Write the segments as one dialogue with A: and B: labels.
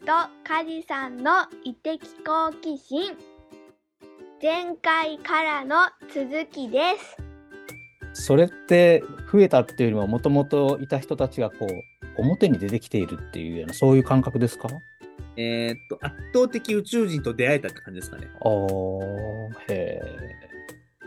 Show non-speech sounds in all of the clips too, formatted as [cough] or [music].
A: とカジさんの異的好奇心前回からの続きです
B: それって増えたっていうよりももともといた人たちがこう表に出てきているっていうようなそういう感覚ですか？
C: えーっと、圧倒的宇宙人と出会えたって感じですかね。
B: あーへ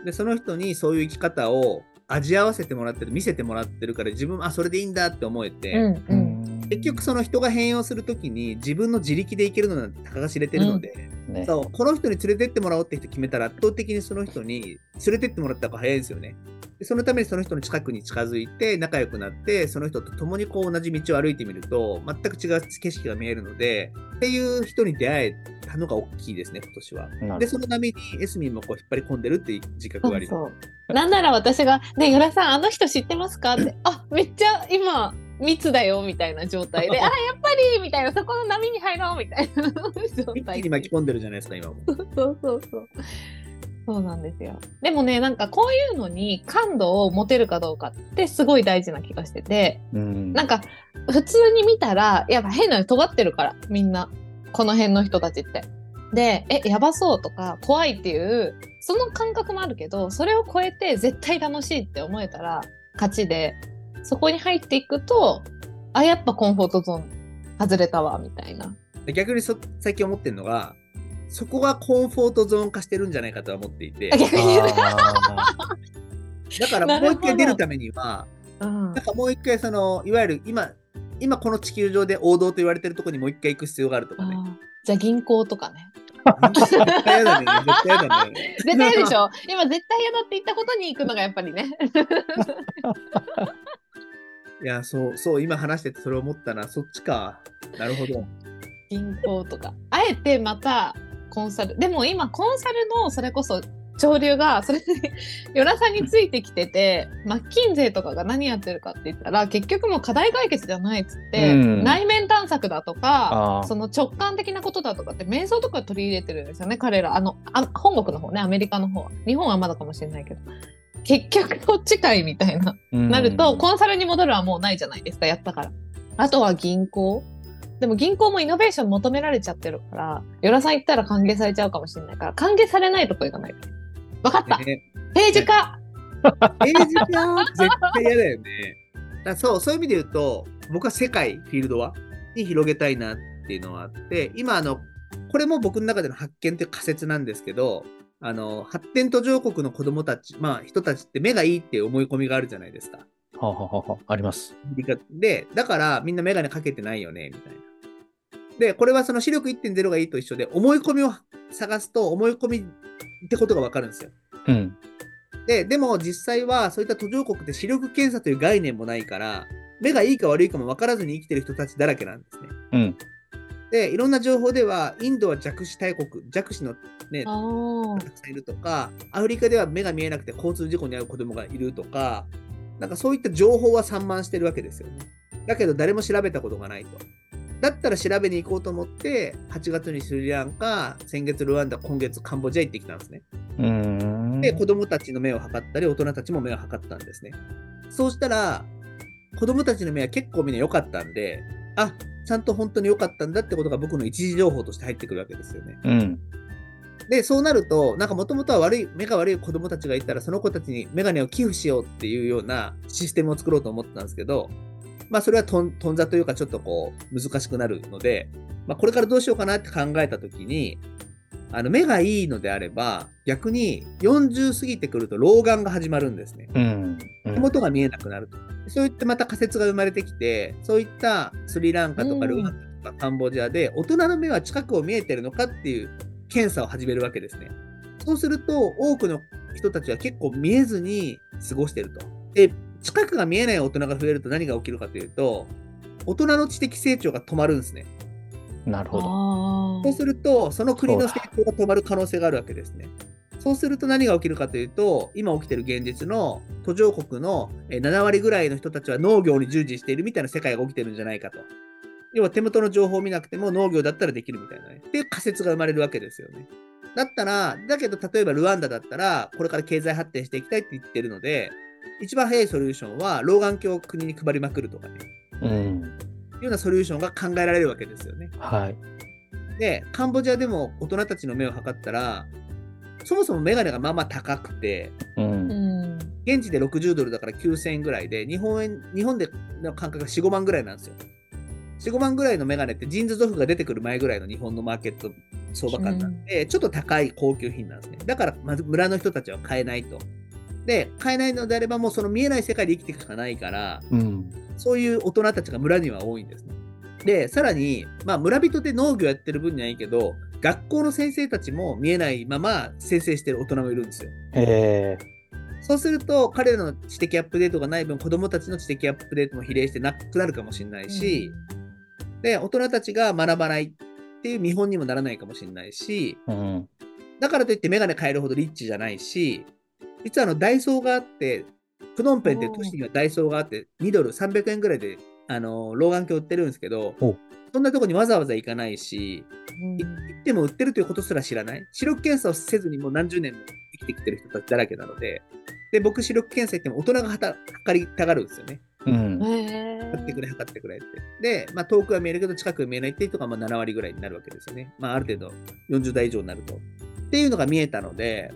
C: で、その人にそういう生き方を味合わせてもらってる、見せてもらってるから、自分、あ、それでいいんだって思えて、
D: うん
B: え。
D: うん。
C: 結局その人が変容するときに自分の自力でいけるのなんてたかが知れてるので、
B: ね、
C: そうこの人に連れてってもらおうって人決めたら圧倒的にその人に連れてってもらった方が早いんですよね。でそのためにその人の近くに近づいて仲良くなってその人と共にこう同じ道を歩いてみると全く違う景色が見えるのでっていう人に出会えたのが大きいですね今年は。でその波にエスミンもこう引っ張り込んでるっていう自覚があります。
D: そうなんなら私が「ねえ与田さんあの人知ってますか?」って「あめっちゃ今密だよ」みたいな状態で「[laughs] あやっぱり!」みたいなそこの波に入ろうみたいな状
C: 一気
D: 態
C: に巻き込んでるじゃないですか今も。
D: そうそうそう。そうなんですよ。でもね、なんかこういうのに感度を持てるかどうかってすごい大事な気がしてて、
B: うん
D: なんか普通に見たら、やっぱ変なの尖ってるから、みんな。この辺の人たちって。で、え、やばそうとか怖いっていう、その感覚もあるけど、それを超えて絶対楽しいって思えたら勝ちで、そこに入っていくと、あ、やっぱコンフォートゾーン外れたわ、みたいな。
C: で逆にそ最近思ってるのがそこがコンフォートゾーン化してるんじゃないかとは思っていて
D: あ逆に。
B: あ [laughs]
C: だからもう一回出るためには
D: うん
C: なんかもう一回そのいわゆる今今この地球上で王道と言われてるところにもう一回行く必要があるとかね。
D: じゃあ銀行とかね。
C: 絶対嫌 [laughs] だね。絶対嫌だね。
D: 絶対嫌でしょ今絶対嫌だって言ったことに行くのがやっぱりね。[laughs]
C: いや、そう、そう、今話しててそれ思ったな。そっちか。なるほど。
D: 銀行とか。あえてまたコンサル。でも今コンサルのそれこそ潮流がそれで与田さんについてきててマッキンゼーとかが何やってるかって言ったら結局もう課題解決じゃないっつって、
B: うん
D: 内面探索だとかその直感的なことだとかって瞑想とか取り入れてるんですよね彼らあのあ本国の方ねアメリカの方は日本はまだかもしれないけど結局こっちかいみたいな
B: うん
D: なると、コンサルに戻るはもうないじゃないですか、やったから。あとは銀行。でも銀行もイノベーション求められちゃってるから、与田さん行ったら歓迎されちゃうかもしれないから、歓迎されないとこ行かないと。わかった、
C: ね、
D: ページ化
C: ページか絶対嫌だよね。だそう、そういう意味で言うと、僕は世界、フィールドは、に広げたいなっていうのはあって、今、あの、これも僕の中での発見という仮説なんですけど、あの、発展途上国の子供たち、まあ、人たちって目がいいっていう思い込みがあるじゃないですか。
B: はあはあはああります。
C: で、だからみんなメガネかけてないよね、みたいな。で、これはその視力1.0がいいと一緒で、思い込みを探すと思い込みってことがわかるんですよ。
B: うん。
C: で、でも実際はそういった途上国って視力検査という概念もないから、目がいいか悪いかも分からずに生きてる人たちだらけなんですね。
B: うん。
C: で、いろんな情報では、インドは弱視大国、弱視のね、
D: あ
C: たくさんいるとか、アフリカでは目が見えなくて交通事故に遭う子供がいるとか、なんかそういった情報は散漫してるわけですよね。だけど誰も調べたことがないと。だったら調べに行こうと思って、8月にスリランカ、先月ルワンダ、今月カンボジア行ってきたんですね。
B: うーん。
C: で、子供たちの目を測ったり、大人たちも目を測ったんですね。そうしたら、子供たちの目は結構みんな良かったんで、あ、ちゃんと本当に良かったんだってことが僕の一時情報として入ってくるわけですよね。
B: うん。
C: で、そうなると、なんかもともとは悪い、目が悪い子供たちがいたら、その子たちにメガネを寄付しようっていうようなシステムを作ろうと思ってたんですけど、まあそれはとんとんざというかちょっとこう難しくなるので、まあこれからどうしようかなって考えたときに、あの目がいいのであれば、逆に40過ぎてくると老眼が始まるんですね。
B: うん。うん
C: 手元が見えなくなると。そういってまた仮説が生まれてきて、そういったスリランカとか
D: うん
C: ルワンダとかカンボジアで、大人の目は近くを見えてるのかっていう検査を始めるわけですね。そうすると、多くの人たちは結構見えずに過ごしてると。で、近くが見えない大人が増えると何が起きるかというと、大人の知的成長が止まるんですね。
D: あ。
B: なるほど。
D: あ
C: そうすると、その国の成長が止まる可能性があるわけですね。そうすると何が起きるかというと、今起きている現実の途上国のえー7割ぐらいの人たちは農業に従事しているみたいな世界が起きてるんじゃないかと。要は手元の情報を見なくても農業だったらできるみたいなね。っていう仮説が生まれるわけですよね。だったら、だけど例えばルワンダだったら、これから経済発展していきたいって言ってるので、一番早いソリューションは老眼鏡を国に配りまくるとかね。
B: うん。
C: いようなソリューションが考えられるわけですよね。
B: はい。
C: で、カンボジアでも大人たちの目を測ったら、そもそもメガネがまあまあ高くて、
B: うん。
D: うん。
C: 現地で60ドルだから9000円ぐらいで、日本円、日本での感覚が4、5万ぐらいなんですよ。4、5万ぐらいのメガネってジーンズ族が出てくる前ぐらいの日本のマーケット相場感なんで、ちょっと高い高級品なんですね。だから、まず村の人たちは買えないと。で、買えないのであれば、もうその見えない世界で生きていくしかないから、
B: うん。
C: そういう大人たちが村には多いんですね。で、さらに、まあ、村人で農業やってる分にはいいけど、学校の先生たちも見えないまま先生してる大人もいるんですよ。
B: へえ。
C: そうすると、彼らの知的アップデートがない分、子供たちの知的アップデートも比例してなくなるかもしれないし、で、大人たちが学ばないっていう見本にもならないかもしれないし、
B: うん。
C: だからといってメガネ買えるほどリッチじゃないし、実はあのダイソーがあって、プノンペンっていう都市にはダイソーがあって、2ドル300円ぐらいで、あの、老眼鏡売ってるんですけどそんなとこにわざわざ行かないし、い行っても売ってるということすら知らない。視力検査をせずにもう何十年も生きてきてる人たちだらけなので、で、僕視力検査行っても大人がはた測りたがるんですよね。
B: うん。
D: へ
C: 測ってくれ、測ってくれって。で、まあ、遠くは見えるけど近くは見えないっていう人がまあ7割ぐらいになるわけですよね。まあ、ある程度40代以上になると。っていうのが見えたので、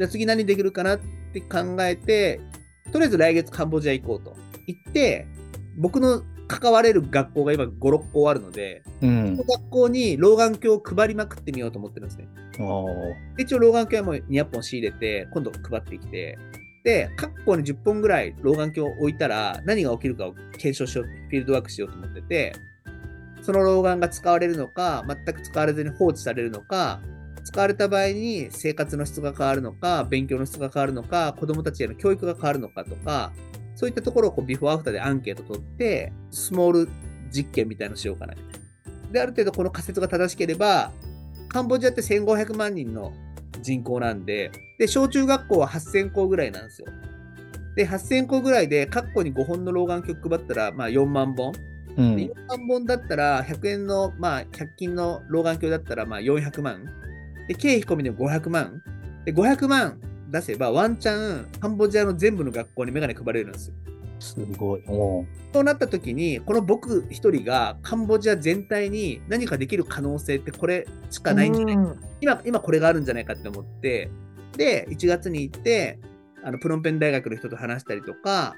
C: じゃあ次何できるかなって考えて、とりあえず来月カンボジア行こうと。行って、僕の関われる学校が今5、6校あるので、
B: うん
C: その。学校に老眼鏡を配りまくってみようと思ってるんですね。一応老眼鏡はもう200本仕入れて、今度配ってきて、で、各校に10本ぐらい老眼鏡を置いたら何が起きるかを検証しよう、フィールドワークしようと思ってて、その老眼が使われるのか、全く使われずに放置されるのか、使われた場合に生活の質が変わるのか、勉強の質が変わるのか、子供たちへの教育が変わるのかとか、そういったところをこうビフォーアフターでアンケート取って、スモール実験みたいのしようかなみたいな。で、ある程度この仮説が正しければ、カンボジアって1500万人の人口なんで、で、小中学校は8000校ぐらいなんですよ。で、8000校ぐらいで、各校に5本の老眼鏡配ったら、まあ4万本。
B: うん
C: で4万本だったら、100円の、まあ100均の老眼鏡だったら、まあ400万。で、経費込みで500万。で、500万出せば、ワンチャン、カンボジアの全部の学校にメガネ配れるんですよ。
B: すごい。
C: そうなった時に、この僕一人がカンボジア全体に何かできる可能性ってこれしかないんじゃない
D: うん
C: 今、今これがあるんじゃないかって思って、で、1月に行って、あの、プノンペン大学の人と話したりとか、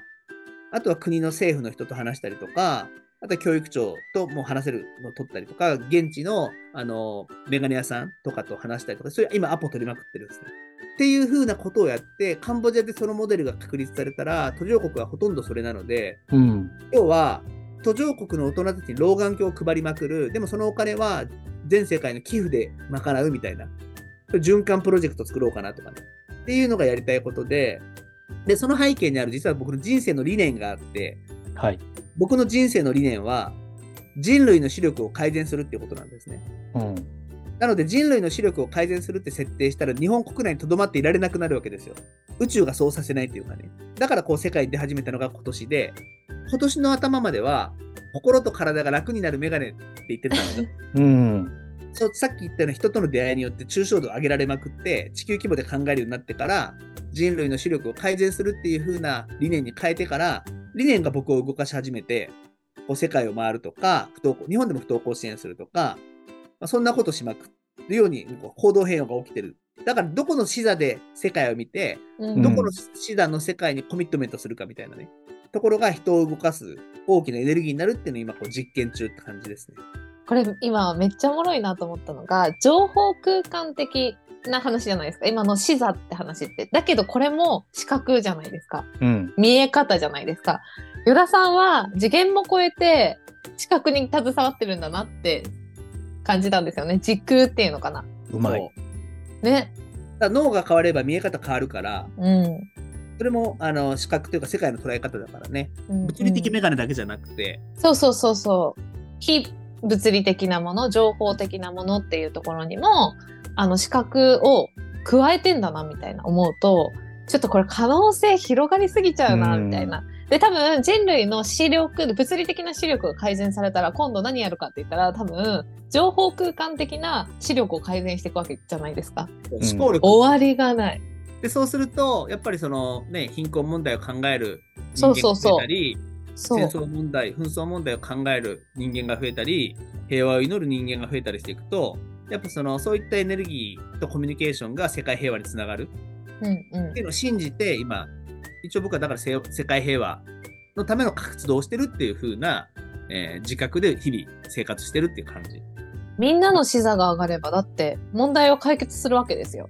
C: あとは国の政府の人と話したりとか、あとは教育長とも話せるのを取ったりとか、現地の、あの、メガネ屋さんとかと話したりとか、それ今アポ取りまくってるんですね。っていう風なことをやって、カンボジアでそのモデルが確立されたら、途上国はほとんどそれなので、
B: うん。
C: 要は、途上国の大人たちに老眼鏡を配りまくる。でもそのお金は全世界の寄付で賄うみたいな。循環プロジェクト作ろうかなとかね。っていうのがやりたいことで、で、その背景にある実は僕の人生の理念があって、
B: はい。
C: 僕の人生の理念は、人類の視力を改善するっていうことなんですね。
B: うん。
C: なので人類の視力を改善するって設定したら日本国内に留まっていられなくなるわけですよ。宇宙がそうさせないっていうかね。だからこう世界に出始めたのが今年で、今年の頭までは心と体が楽になるメガネって言ってたんだよ。[laughs]
B: うん。
C: そうさっき言ったような人との出会いによって抽象度を上げられまくって地球規模で考えるようになってから人類の視力を改善するっていう風な理念に変えてから理念が僕を動かし始めてこう世界を回るとか不登校日本でも不登校支援するとか、まあ、そんなことしまくるようにこう行動変容が起きてる。だからどこの視座で世界を見て
D: うん。
C: どこの視座の世界にコミットメントするかみたいなね。ところが人を動かす大きなエネルギーになるっていうのを今こう実験中って感じですね。
D: これ今めっちゃおもろいなと思ったのが情報空間的な話じゃないですか。今の視座って話って。だけどこれも視覚じゃないですか。
B: うん。
D: 見え方じゃないですか。与田さんは次元も超えて視覚に携わってるんだなって感じたんですよね。時空っていうのかな。
B: うまい。
D: ね。
C: 脳が変われば見え方変わるから、
D: うん。
C: それもあの視覚というか世界の捉え方だからね。
D: うん。
C: 物理的メガネだけじゃなくて、
D: そうそうそうそう。非物理的なもの情報的なものっていうところにもあの視覚を加えてんだなみたいな思うとちょっとこれ可能性広がりすぎちゃうな
B: うん
D: みたいな。で多分人類の視力物理的な視力が改善されたら今度何やるかって言ったら多分情報空間的な視力を改善していくわけじゃないですか。
B: ん
C: 思考力、
D: 終わりがない。
C: でそうすると、やっぱりそのね、貧困問題を考える人間が
D: そうそうそう
C: 増えたり、
D: そう。
C: 戦争問題、紛争問題を考える人間が増えたり、平和を祈る人間が増えたりしていくと、やっぱそのそういったエネルギーとコミュニケーションが世界平和につながる
D: うんうん
C: っていうのを信じて、今、一応僕はだからせ世界平和のための活動をしてるっていう風な、えー自覚で日々生活してるっていう感じ。
D: みんなの視座が上がれば、だって問題を解決するわけですよ。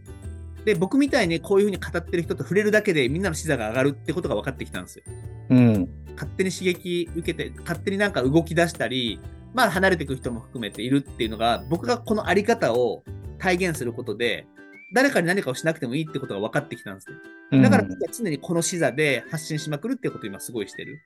C: で、僕みたいにこういう風に語ってる人と触れるだけでみんなの視座が上がるってことが分かってきたんですよ。
B: うん。
C: 勝手に刺激受けて、勝手になんか動き出したり、まあ離れていく人も含めているっていうのが、僕がこのあり方を体現することで、誰かに何かをしなくてもいいってことが分かってきたんですね。だから
B: うん
C: 僕は常にこの視座で発信しまくるってことを今すごいしてる。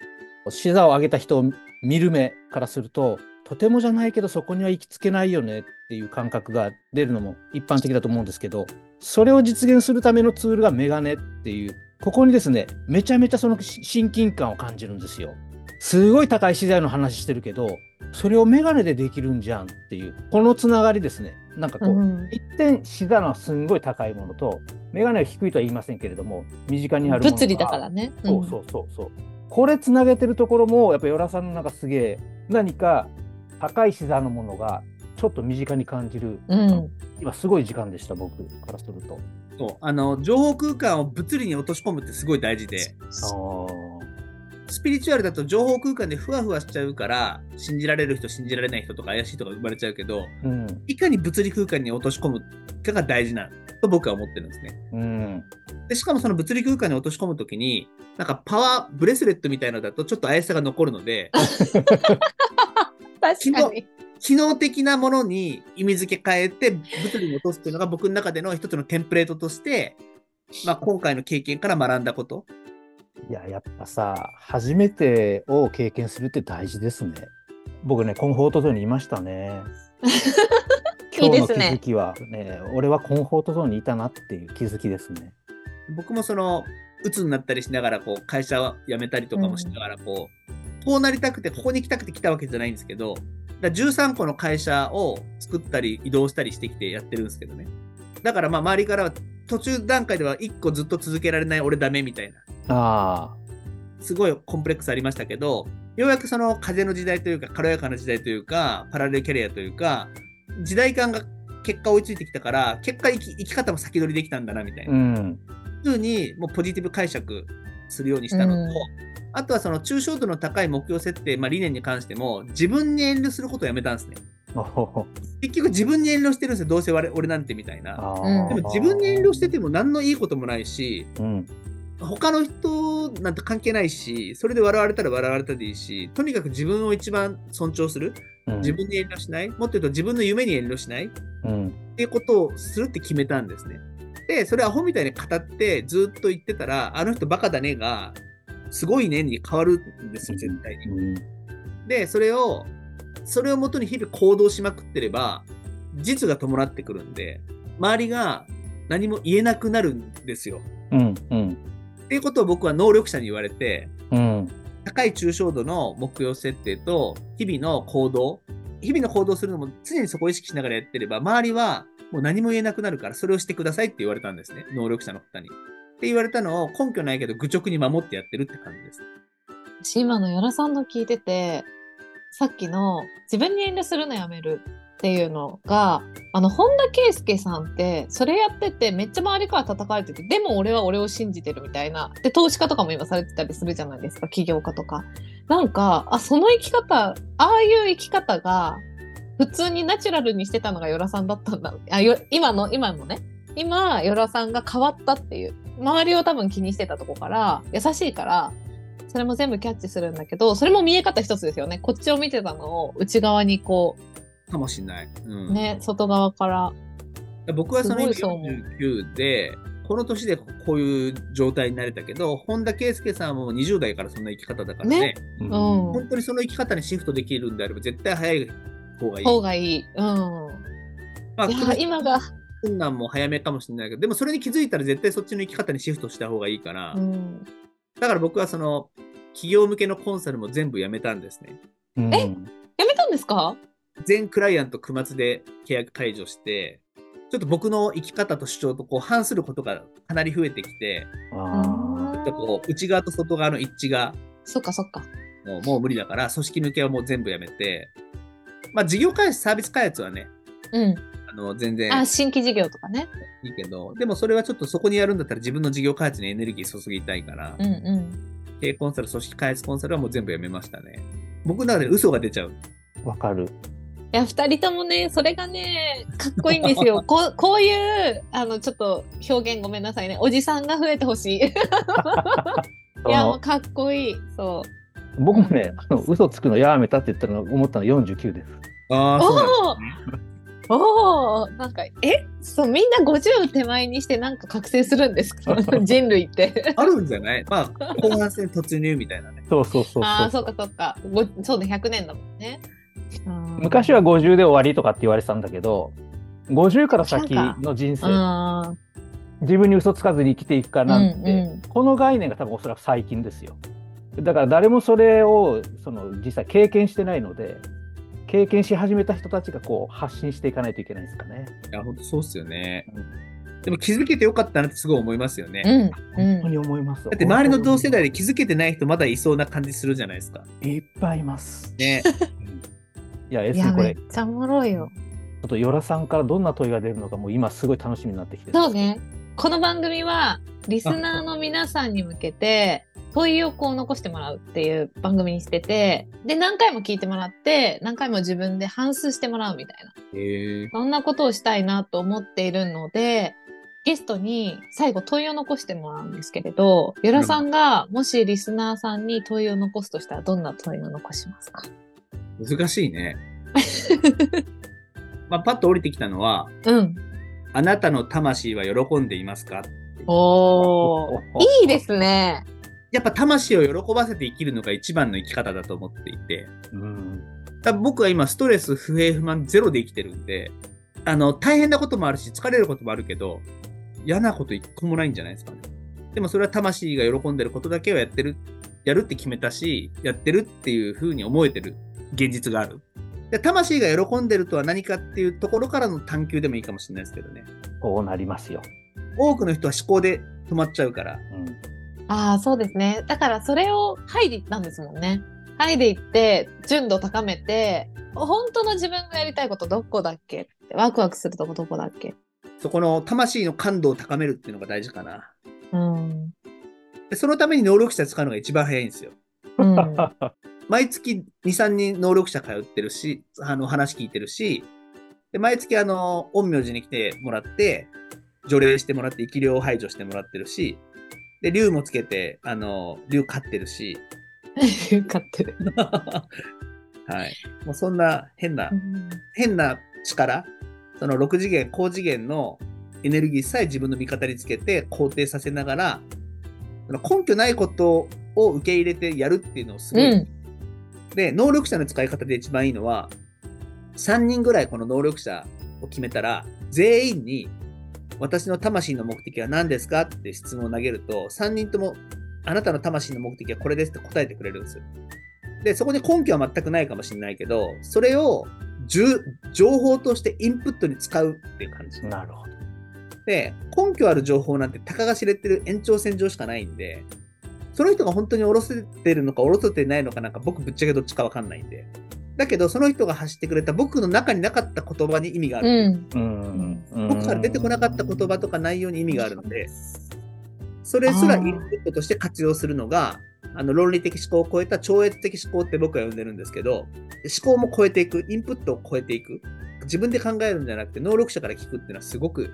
B: 視座を上げた人を見る目からすると、とてもじゃないけどそこには行きつけないよねっていう感覚が出るのも一般的だと思うんですけど、それを実現するためのツールがメガネっていう、ここにですね、めちゃめちゃそのし親近感を感じるんですよ。すごい高い資材の話してるけど、それをメガネでできるんじゃんっていう、このつながりですね。なんかこう、
D: うん
B: 一点視座のすんごい高いものと、メガネは低いとは言いませんけれども、身近にあるものが
D: 物理だからね。
B: そうそうそうそう。これつなげてるところも、やっぱ与良さんのなんかすげえ、何か高い視座のものがちょっと身近に感じる、
D: うん。うん。
B: 今すごい時間でした、僕からすると。
C: そうあの情報空間を物理に落とし込むってすごい大事で、
B: あ
C: スピリチュアルだと情報空間でふわふわしちゃうから、信じられる人、信じられない人とか怪しい人が生まれちゃうけど、
B: うん。
C: いかに物理空間に落とし込むかが大事なと僕は思ってるんですね。
B: うん。
C: で、しかもその物理空間に落とし込むときに、なんかパワー、ブレスレットみたいのだとちょっと怪しさが残るので、[laughs]
D: 確かに。
C: 機能的なものに意味付け変えて物理に落とすっていうのが僕の中での一つのテンプレートとして、まあ今回の経験から学んだこと。
B: いや、やっぱさ、初めてを経験するって大事ですね。僕ね、コンフォートゾーンにいましたね。[laughs]
D: いいですね
B: 今日の気づきはね、俺はコンフォートゾーンにいたなっていう気づきですね。
C: 僕もその、鬱になったりしながら、こう、会社を辞めたりとかもしながら、こう、こうなりたくて、ここに来たくて来たわけじゃないんですけど、だから13個の会社を作ったり移動したりしてきてやってるんですけどね。だからまあ周りからは途中段階では1個ずっと続けられない俺ダメみたいな、
B: あ
C: すごいコンプレックスありましたけど、ようやくその風の時代というか、軽やかな時代というか、パラレルキャリアというか、時代感が結果追いついてきたから、結果生き生き方も先取りできたんだなみたい
B: あ、
C: な。
B: うん。
C: ふうにもうポジティブ解釈するようにしたのと、
D: うん
C: あとはその抽象度の高い目標設定、まあ、理念に関しても自分に遠慮することをやめたんですね。結局自分に遠慮してるんですよ、どうせ俺俺なんてみたいな。でも自分に遠慮してても何のいいこともないし、
B: うん。
C: 他の人なんて関係ないし、それで笑われたら笑われたでいいし、とにかく自分を一番尊重する、
B: うん
C: 自分に遠慮しない、もっと言うと自分の夢に遠慮しないっ
B: うん。
C: ていうことをするって決めたんですね。で、それアホみたいに語ってずっと言ってたら、あの人バカだねが、すごいねに変わるんですよ、絶対に。
B: うん
C: で、それを、それをもとに日々行動しまくってれば、実が伴ってくるんで、周りが何も言えなくなるんですよ。
B: うん。うん。
C: っていうことを僕は能力者に言われて、
B: うん。
C: 高い抽象度の目標設定と日々の行動、日々の行動するのも常にそこを意識しながらやってれば、周りはもう何も言えなくなるから、それをしてくださいって言われたんですね。能力者の方に。って言われたのを根拠ないけど愚直に守ってやってるって感じです。
D: 私今のよらさんの聞いててさっきの自分に遠慮するのやめるっていうのがあの本田圭佑さんってそれやっててめっちゃ周りから叩かれててでも俺は俺を信じてるみたいな。で投資家とかも今されてたりするじゃないですか。起業家とか。なんかあその生き方ああいう生き方が普通にナチュラルにしてたのがよらさんだったんだ。あよ今の今のね。今よらさんが変わったっていう。周りを多分気にしてたとこから優しいからそれも全部キャッチするんだけどそれも見え方一つですよね。こっちを見てたのを内側にこう
C: かもしれない。う。
D: うん。ね外側から。
C: 僕はその今
D: すごいそう思う。
C: 49で、この年でこういう状態になれたけど、本田圭佑さんはもう20代からそんな生き方だからね。
D: ね。
B: うん。
D: うん。
C: 本当にその生き方にシフトできるんであれば、絶対早い方がいい。
D: 方がいいうん
C: まあ、
D: 今が。
C: 困難も早めかもしれないけど、でもそれに気づいたら絶対そっちの生き方にシフトした方がいいから、
D: うん。
C: だから僕はその、企業向けのコンサルも全部やめたんですね。
B: うん。
D: え？やめたんですか？
C: 全クライアント9末で契約解除して、ちょっと僕の生き方と主張とこう反することがかなり増えてきて、
B: あ
C: ちょっとこう内側と外側の一致が、
D: そっかそっか
C: もうもう無理だから、組織抜けはもう全部やめて、まあ事業開発、サービス開発はね、
D: うん。
C: あの全然
D: あ、新規事業とかね。
C: いいけど、でもそれはちょっとそこにやるんだったら自分の事業開発にエネルギー注ぎたいから、
D: うんうん。
C: 経営コンサル、組織開発コンサルはもう全部やめましたね。僕の中で嘘が出ちゃう。
B: わかる。
D: いや、二人ともね、それがね、かっこいいんですよ。[laughs] こう、こういう、あの、ちょっと表現ごめんなさいね。おじさんが増えてほしい。[laughs] いや、もうかっこいい。そう。
B: 僕もね、あの嘘つくのやめたって言ったの思ったの49です。
C: ああ、そうなんですね。
D: おおなんか、え？そう、みんな50手前にしてなんか覚醒するんですか？[laughs] 人類って。
C: あるんじゃない？まあ、後半戦突入みたいなね。
B: そうそうそう
D: ああ、
B: そ
D: そううかそうか。ごそうだ、100年だもんね。うん
B: 昔は50で終わりとかって言われてたんだけど、50から先の人生、
D: あ
B: 自分に嘘つかずに生きていくか
D: ー
B: なんて、
D: うんうん
B: この概念が多分おそらく最近ですよ。だから誰もそれをその実際経験してないので、経験し始めた人たちがこう発信していかないといけないですかね。
C: いや、本当そうっすよね。でも気づけてよかったなってすごい思いますよね。
D: うん
B: 本当
D: うん。
B: に思います。
C: だって周りの同世代で気づけてない人まだいそうな感じするじゃないですか。
B: いっぱいいます。
C: ね。[laughs]
B: いや、エス
D: いや、
B: これ、
D: めっ
B: ち
D: ちゃおもろいよ。
B: ょっとヨラさんからどんな問いが出るのか、もう今すごい楽しみになってきてる
D: そうね。この番組は、リスナーの皆さんに向けて、問いをこう残してもらうっていう番組にしてて、で、何回も聞いてもらって、何回も自分で反数してもらうみたいな。そんなことをしたいなと思っているので、ゲストに最後問いを残してもらうんですけれど、よらさんがもしリスナーさんに問いを残すとしたらどんな問いを残しますか？
C: 難しいね。[laughs] まあ、パッと降りてきたのは、
D: うん。
C: あなたの魂は喜んでいますか？
D: おー。[laughs] いいですね。
C: やっぱ魂を喜ばせて生きるのが一番の生き方だと思っていて、
B: うん。
C: 多分僕は今ストレス、不平不満ゼロで生きてるんで、あの、大変なこともあるし、疲れることもあるけど、嫌なこと一個もないんじゃないですかね。でもそれは魂が喜んでることだけをやってる、やるって決めたし、やってるっていう風に思えてる現実がある。で魂が喜んでるとは何かっていうところからの探求でもいいかもしれないですけどね。
B: こうなりますよ。
C: 多くの人は思考で止まっちゃうから。
B: うん。
D: ああ、そうですね。だからそれを剥いでいったんですもんね。剥いでいって、純度高めて、本当の自分がやりたいことどこだっけってワクワクするとこどこだっけ
C: そこの魂の感度を高めるっていうのが大事かな。
D: うん。
C: でそのために能力者使うのが一番早いんですよ。
D: うん。[laughs]
C: 毎月2、3人能力者通ってるし、あの話聞いてるし、で毎月あの、陰陽師に来てもらって、除霊してもらって、生き量を排除してもらってるし、で、竜もつけて、あの、竜飼ってるし、[laughs]
D: 買ってる。[laughs]
C: はい。もうそんな変な、変な力、その6次元、高次元のエネルギーさえ自分の味方につけて肯定させながら、根拠ないことを受け入れてやるっていうのをすごい、
D: うん
C: で、能力者の使い方で一番いいのは、3人ぐらいこの能力者を決めたら、全員に、私の魂の目的は何ですかって質問を投げると、3人とも、あなたの魂の目的はこれですって答えてくれるんですよ。で、そこに根拠は全くないかもしれないけど、それを情報としてインプットに使うっていう感じ。
B: なるほど。
C: で、根拠ある情報なんてたかが知れてる延長線上しかないんで、その人が本当に下ろせてるのか下ろせてないのかなんか僕ぶっちゃけどっちかわかんないんで。だけど、その人が発してくれた僕の中になかった言葉に意味がある。
D: うん
C: 僕から出てこなかった言葉とか内容に意味があるので、それすらインプットとして活用するのが、あの論理的思考を超えた超越的思考って僕は呼んでるんですけど、思考も超えていく、インプットを超えていく、自分で考えるんじゃなくて能力者から聞くっていうのはすごく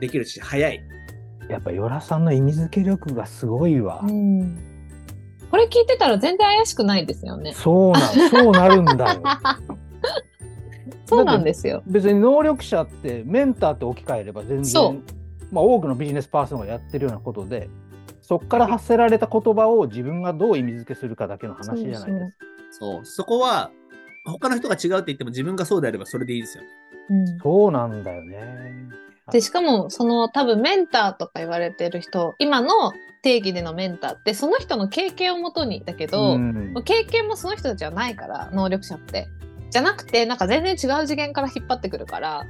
C: できるし、早い。
B: やっぱヨラさんの意味付け力がすごいわ。
D: うん。これ聞いてたら全然怪しくないですよね。
B: そうなん、そうなるんだよ。[laughs]
D: そうなんですよ。
B: 別に能力者ってメンターって置き換えれば全
D: そう
B: 然、まあ、多くのビジネスパーソンがやってるようなことでそこから発せられた言葉を自分がどう意味付けするかだけの話じゃないですか。
C: そう。そこは、他の人が違うって言っても自分がそうであればそれでいいですよね。
D: うん
B: そうなんだよね。
D: で、しかも、その多分メンターとか言われてる人、今の定義でのメンターってその人の経験をもとにだけど、
B: うん
D: 経験もその人たちはないから、能力者って。じゃなくて、なんか全然違う次元から引っ張ってくるから、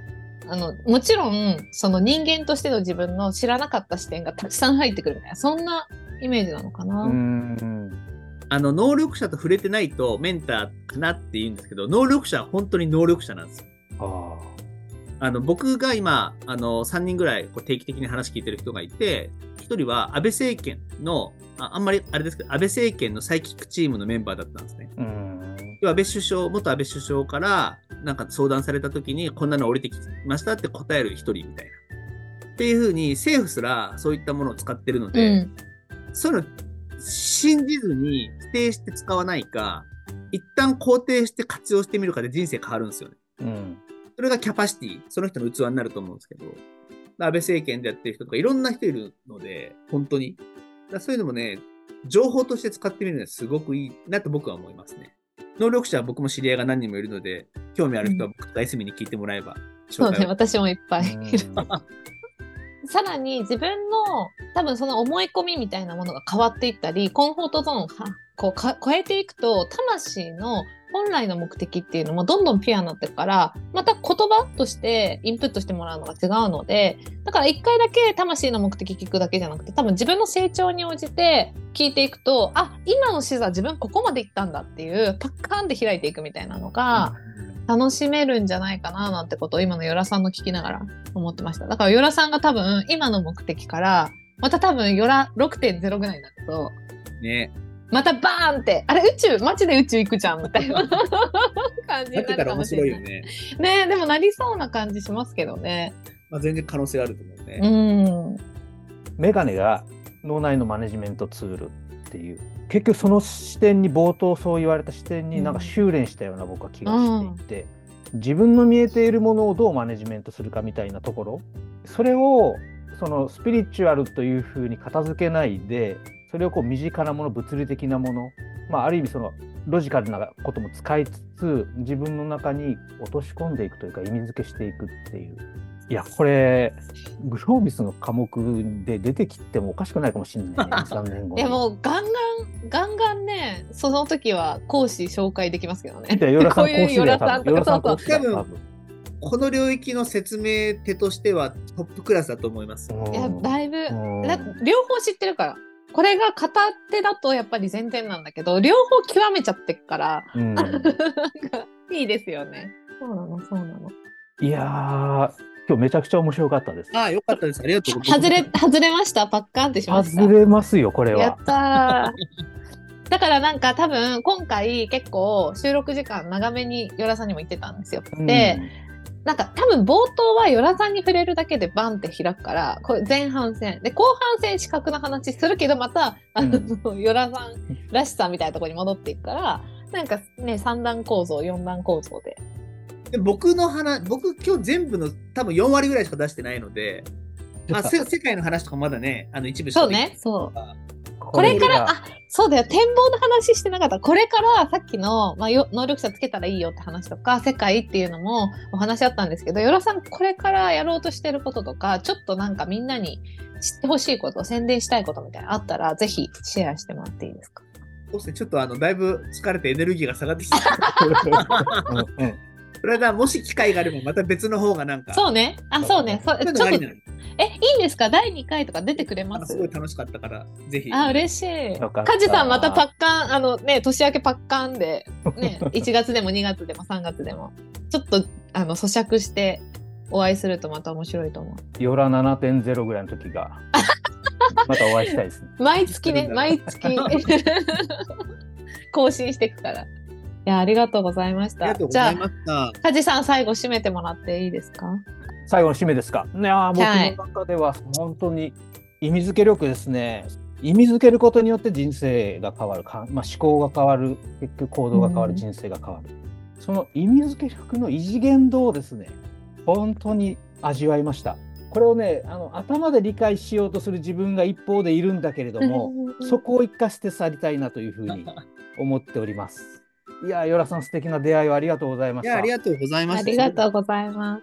D: あの、もちろん、その人間としての自分の知らなかった視点がたくさん入ってくるみたいな、そんなイメージなのかな。
B: うん
C: あの、能力者と触れてないとメンターかなって言うんですけど、能力者は本当に能力者なんですよ。
B: あ
C: あの、僕が今、あの、3人ぐらいこう定期的に話聞いてる人がいて、1人は安倍政権の、ああんまりあれですけど、安倍政権のサイキックチームのメンバーだったんですね。
B: あ。うん。
C: 要は安倍首相、元安倍首相から、なんか相談された時に、こんなの降りてきましたって答える一人みたいな。っていうふうに、政府すらそういったものを使ってるの
D: う
C: で、
D: ん。
C: そういうの信じずに否定して使わないか、一旦肯定して活用してみるかで人生変わるんですよね。
B: うん。
C: それがキャパシティ、その人の器になると思うんですけど、安倍政権でやってる人とかいろんな人いるので、本当に。だそういうのもね、情報として使ってみるのはすごくいいなと僕は思いますね。能力者は僕も知り合いが何人もいるので、興味ある人は僕とかエスミに聞いてもらえば、
D: そうね、私もいっぱいいる。
B: うん [laughs]
D: さらに自分の多分その思い込みみたいなものが変わっていったりコンフォートゾーンをはこうか超えていくと魂の本来の目的っていうのもどんどんピュアになっていくからまた言葉としてインプットしてもらうのが違うのでだから一回だけ魂の目的聞くだけじゃなくて多分自分の成長に応じて聞いていくとあ今の視座自分ここまで行ったんだっていうパッカーンって開いていくみたいなのが、楽しめるんじゃないかななんてことを今のヨラさんの聞きながら思ってました。だからヨラさんが多分今の目的からまた多分ヨラ6.0ぐらいになると
C: ね。
D: またバーンってあれ宇宙マジで宇宙行くじゃんみたいな [laughs] 感じになるか？もしれない。
C: 白いよね。
D: ねでもなりそうな感じしますけどね。
C: まあ、全然可能性あると思うね。
D: うん。
B: メガネが脳内のマネジメントツールっていう結局その視点に冒頭そう言われた視点になんか修練したような僕は気がしていて、自分の見えているものをどうマネジメントするかみたいなところそれをそのスピリチュアルというふうに片付けないでそれをこう身近なもの物理的なもの、まあ、ある意味そのロジカルなことも使いつつ自分の中に落とし込んでいくというか意味付けしていくっていう。いやこれグロービスの科目で出てきてもおかしくないかもしれないね [laughs] 3年後に。
D: いやもうガンガンガンガンねその時は講師紹介できますけどね。いう
B: 講師だよ
D: ヨラさんとか。
C: そうそう
B: 多分。
C: この領域の説明手としてはトップクラスだと思います。
D: いやだいぶ。両方知ってるから。これが片手だとやっぱり前提なんだけど両方極めちゃってっから
B: うん
D: なんかいいですよね。そうなのそうなの。
B: いやー今日めちゃくちゃ面白かったです。
C: ああ、よかったです。ありがとうございます。
D: 外れ外れました？パッカーンってしました。
B: 外れますよこれは
D: やっ。たー。だからなんか多分今回結構収録時間長めにヨラさんにも言ってたんですよ。で、なんか多分冒頭はヨラさんに触れるだけでバンって開くからこれ前半戦。で後半戦資格の話するけどまたあの、ヨラさんらしさみたいなところに戻っていくからなんかね3段構造4段構造で。
C: で僕の話、僕今日全部の多分4割ぐらいしか出してないので、まあ、せ世界の話とかまだね、あの一部しか
D: そうねそう
B: こ
D: これから
B: が
D: あそうだよ。展望の話してなかった。これからさっきの、まあ、よ能力者つけたらいいよって話とか世界っていうのもお話あったんですけどヨラさんこれからやろうとしてることとかちょっとなんかみんなに知ってほしいこと宣伝したいことみたいなのあったらぜひシェアしてもらっていいですか？
C: そうですね、ちょっとあのだいぶ疲れてエネルギーが下がってきた。[laughs]
B: うんうん
C: それはもし機会があればまた別の方がなんか。
D: そうね。あそうね。そちょっとえいいんですか？第2回とか出てくれ
C: あ
D: ます？
C: のすごい楽しかったから、ぜひ。
D: あ嬉しい。
B: よか。った
D: カジさんまたパッカンあのね年明けパッカンでね [laughs] 1月でも2月でも3月でも。ちょっとあの咀嚼してお会いするとまた面白いと思う。
B: ヨラ7.0ぐらいの時が [laughs] またお会いしたいですね。
D: 毎月ね毎月。[laughs] 更新していくから。いやありがとうございまし
C: ありが
D: たじゃあ
C: とうございました。
D: カジさん最後締めてもらっていいですか？
B: 最後の締めですか？いやー僕
D: はい。
B: の中では本当に意味付け力ですね。意味付けることによって人生が変わる。か、まあ、思考が変わる。結局行動が変わる、
D: うん。
B: 人生が変わる。その意味付け力の異次元度をですね本当に味わいました。これをねあの頭で理解しようとする自分が一方でいるんだけれども、[laughs] そこを生かして去りたいなというふうに思っておりますいやーヨラさん素敵な出会いをありがとうございました
C: いや、ありがとうございま
D: あ
C: した。
D: りがとうございます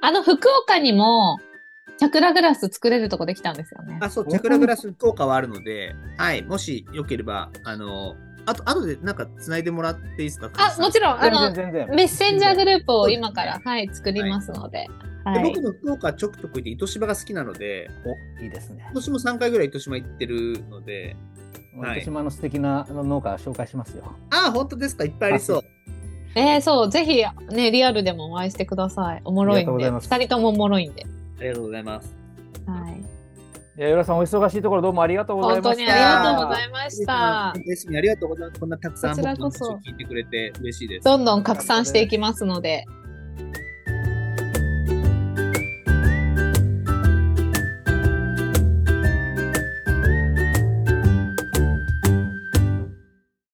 D: あの福岡にもチャクラグラス作れるとこできたんですよね
C: あ、そう、チャクラグラス効果はあるので、はい、もしよければ、あの、あと、あとでなんか繋いでもらっていいですか？
D: あもちろんあの
B: 全然
D: メッセンジャーグループを今から、はい、作りますので。はい。
C: で僕も福岡ちょくちょく行って糸島が好きなので、
B: おいいですね
C: 今年も3回ぐらい糸島行ってるので、はい
B: 糸島の素敵な農家紹介しますよ。
C: ああ、本当ですか？いっぱいありそう。
D: えー、そう、ぜひね、リアルでもお会いしてください。おもろいんで。
B: ありがとうございます
D: 二人ともおもろいんで。
C: ありがとうございます。
D: はい。
B: いや、浦さん、お忙しいところどうもありがとうございました。
D: 本当にありがとうございました。
C: ありがとうございます。こんなたくさん
D: こちらこそ
C: 聞いてくれて嬉しいです。
D: どんどん拡散していきますので、